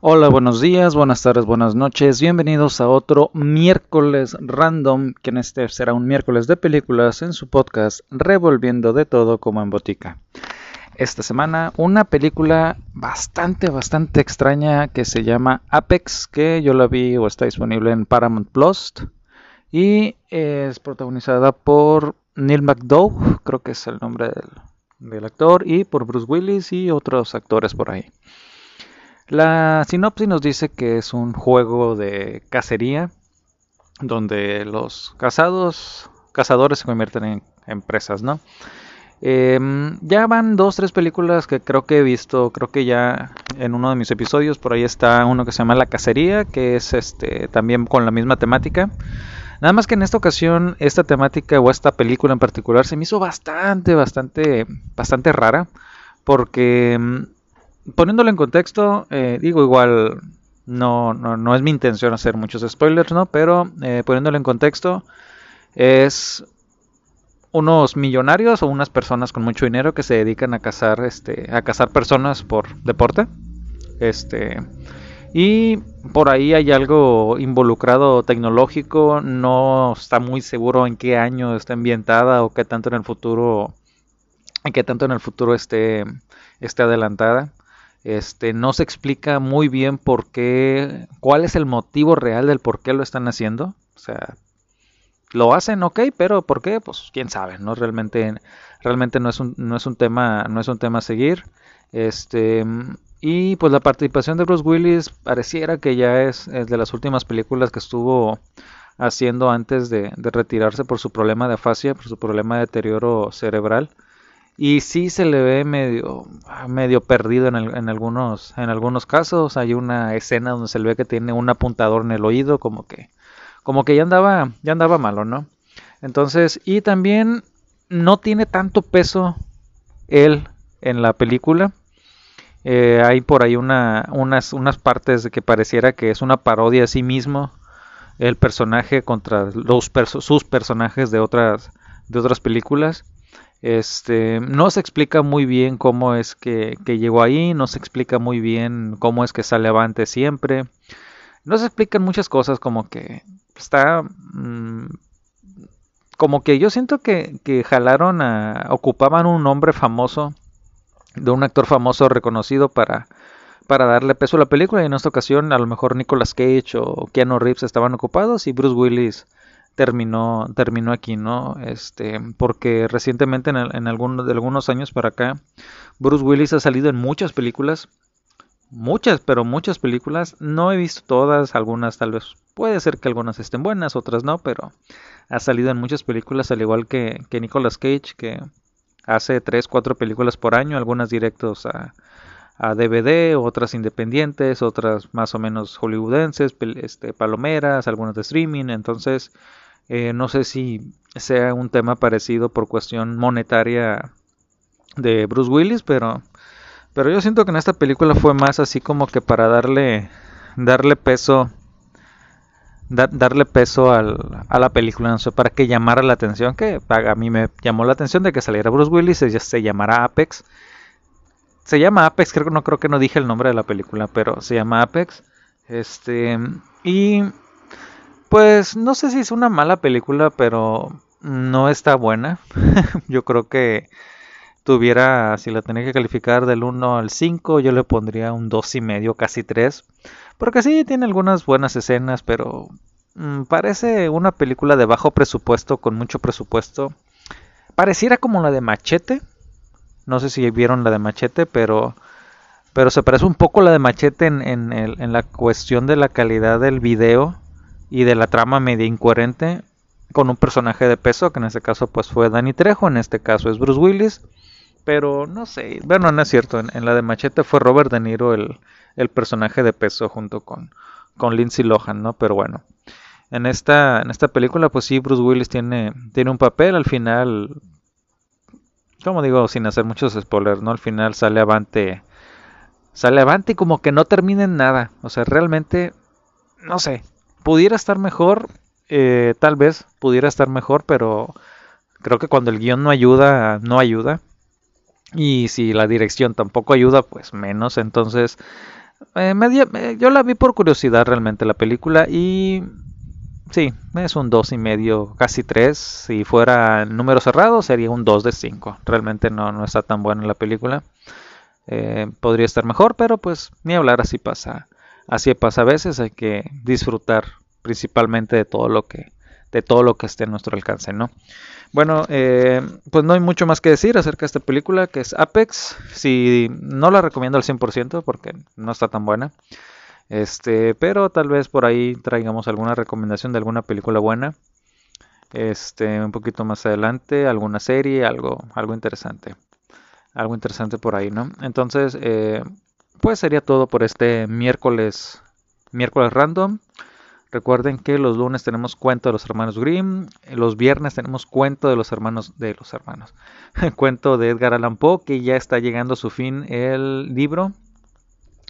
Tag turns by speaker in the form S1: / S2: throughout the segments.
S1: Hola, buenos días, buenas tardes, buenas noches. Bienvenidos a otro miércoles random, que en este será un miércoles de películas en su podcast Revolviendo de todo como en botica. Esta semana una película bastante, bastante extraña que se llama Apex, que yo la vi o está disponible en Paramount Plus y es protagonizada por Neil McDowell, creo que es el nombre del, del actor, y por Bruce Willis y otros actores por ahí. La sinopsis nos dice que es un juego de cacería donde los cazados, cazadores se convierten en empresas, ¿no? Em, ya van dos, tres películas que creo que he visto, creo que ya en uno de mis episodios, por ahí está uno que se llama La Cacería, que es este también con la misma temática. Nada más que en esta ocasión, esta temática o esta película en particular se me hizo bastante, bastante, bastante rara, porque em, poniéndolo en contexto, eh, digo igual, no, no, no, es mi intención hacer muchos spoilers, ¿no? Pero eh, poniéndolo en contexto, es unos millonarios o unas personas con mucho dinero que se dedican a cazar, este, a cazar personas por deporte. Este, y por ahí hay algo involucrado tecnológico, no está muy seguro en qué año está ambientada o qué tanto en el futuro, en qué tanto en el futuro esté, esté adelantada. Este, no se explica muy bien por qué, cuál es el motivo real del por qué lo están haciendo. O sea, lo hacen, ok, pero ¿por qué? Pues quién sabe, ¿no? Realmente, realmente no es un, no es un tema, no es un tema a seguir. Este, y pues la participación de Bruce Willis pareciera que ya es, de las últimas películas que estuvo haciendo antes de retirarse por su problema de afasia, por su problema de deterioro cerebral y sí se le ve medio medio perdido en, en, algunos en algunos casos. Hay una escena donde se le ve que tiene un apuntador en el oído como que como que ya andaba ya andaba malo no entonces y también no tiene tanto peso él en la película. Eh, hay por ahí una, unas unas partes de que pareciera que es una parodia a sí mismo el personaje contra los sus personajes de otras de otras películas este, no se explica muy bien cómo es que, llegó ahí, no se explica muy bien cómo es que sale avante siempre. No se explican muchas cosas como que está... Mm, como que yo siento que, que jalaron a... ocupaban un nombre famoso, de un actor famoso reconocido para, para darle peso a la película y en esta ocasión a lo mejor Nicolas Cage o Keanu Reeves estaban ocupados y Bruce Willis terminó, terminó aquí, ¿no? Este, porque recientemente, en, en algunos, de algunos años para acá, Bruce Willis ha salido en muchas películas, muchas, pero muchas películas. No he visto todas, algunas tal vez, puede ser que algunas estén buenas, otras no, pero ha salido en muchas películas, al igual que, que Nicolas Cage, que hace 3, 4 películas por año, algunas directos a, a DVD, otras independientes, otras más o menos hollywoodenses, este, palomeras, algunas de streaming, entonces eh, no sé si sea un tema parecido por cuestión monetaria de Bruce Willis, pero, pero yo siento que en esta película fue más así como que para darle, darle peso, darle peso al, a la película, no sé, para que llamara la atención, que a mí me llamó la atención de que saliera Bruce Willis, y se llamara Apex. Se llama Apex, creo, no creo que no dije el nombre de la película, pero se llama Apex. Este, y pues no sé si es una mala película, pero no está buena. yo creo que tuviera, si la tenía que calificar del 1 al 5, yo le pondría un 2 y medio, casi 3. Porque sí, tiene algunas buenas escenas, pero mm, parece una película de bajo presupuesto, con mucho presupuesto. Pareciera como la de Machete. No sé si vieron la de Machete, pero pero se parece un poco a la de Machete en, en la cuestión de la calidad del video y de la trama media incoherente con un personaje de peso, que en este caso pues fue Danny Trejo, en este caso es Bruce Willis, pero no sé, bueno, no es cierto, en, la de Machete fue Robert De Niro el, el personaje de peso junto con, con Lindsay Lohan, ¿no? Pero bueno, en esta, en esta película pues sí, Bruce Willis tiene, tiene un papel, al final, como digo, sin hacer muchos spoilers, ¿no? Al final sale avante, sale avante y como que no termina en nada, o sea, realmente, no sé, pudiera estar mejor, eh, tal vez pudiera estar mejor, pero creo que cuando el guion no ayuda, no ayuda. Y si la dirección tampoco ayuda, pues menos. Entonces, eh, yo la vi por curiosidad realmente la película y sí, es un 2 y medio, casi 3. Si fuera número cerrado sería un 2 de 5. Realmente no, no está tan buena la película. Eh, podría estar mejor, pero pues ni hablar así pasa. Así pasa a veces, hay que disfrutar principalmente de todo lo que de todo lo que esté a nuestro alcance, ¿no? Bueno, eh, pues no hay mucho más que decir acerca de esta película que es Apex. Si no la recomiendo al 100% porque no está tan buena. Este, pero tal vez por ahí traigamos alguna recomendación de alguna película buena. Este, un poquito más adelante, alguna serie, algo, algo interesante. Algo interesante por ahí, ¿no? Entonces, eh, pues sería todo por este miércoles, miércoles random. Recuerden que los lunes tenemos cuento de los hermanos Grimm, los viernes tenemos cuento de los hermanos de los hermanos. cuento de Edgar Allan Poe que ya está llegando a su fin el libro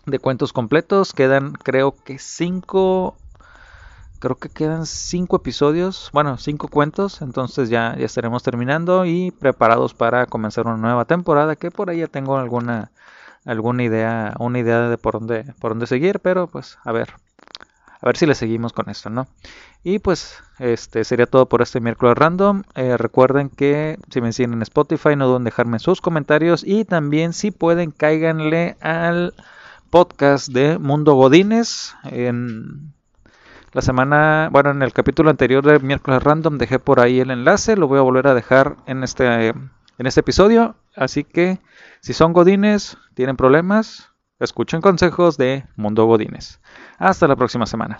S1: de cuentos completos. Quedan creo que cinco creo que quedan cinco episodios, bueno, cinco cuentos, entonces ya, ya estaremos terminando y preparados para comenzar una nueva temporada que por ahí ya tengo alguna alguna idea, una idea de por dónde por dónde seguir, pero pues a ver, a ver si le seguimos con esto, ¿no? Y pues este sería todo por este miércoles random. Eh, recuerden que si me siguen en Spotify no duden dejarme sus comentarios y también si pueden cáiganle al podcast de Mundo Godines en la semana, bueno, en el capítulo anterior de miércoles random dejé por ahí el enlace, lo voy a volver a dejar en este en este episodio, así que si son godines, tienen problemas, escuchen consejos de Mundo Godines. Hasta la próxima semana.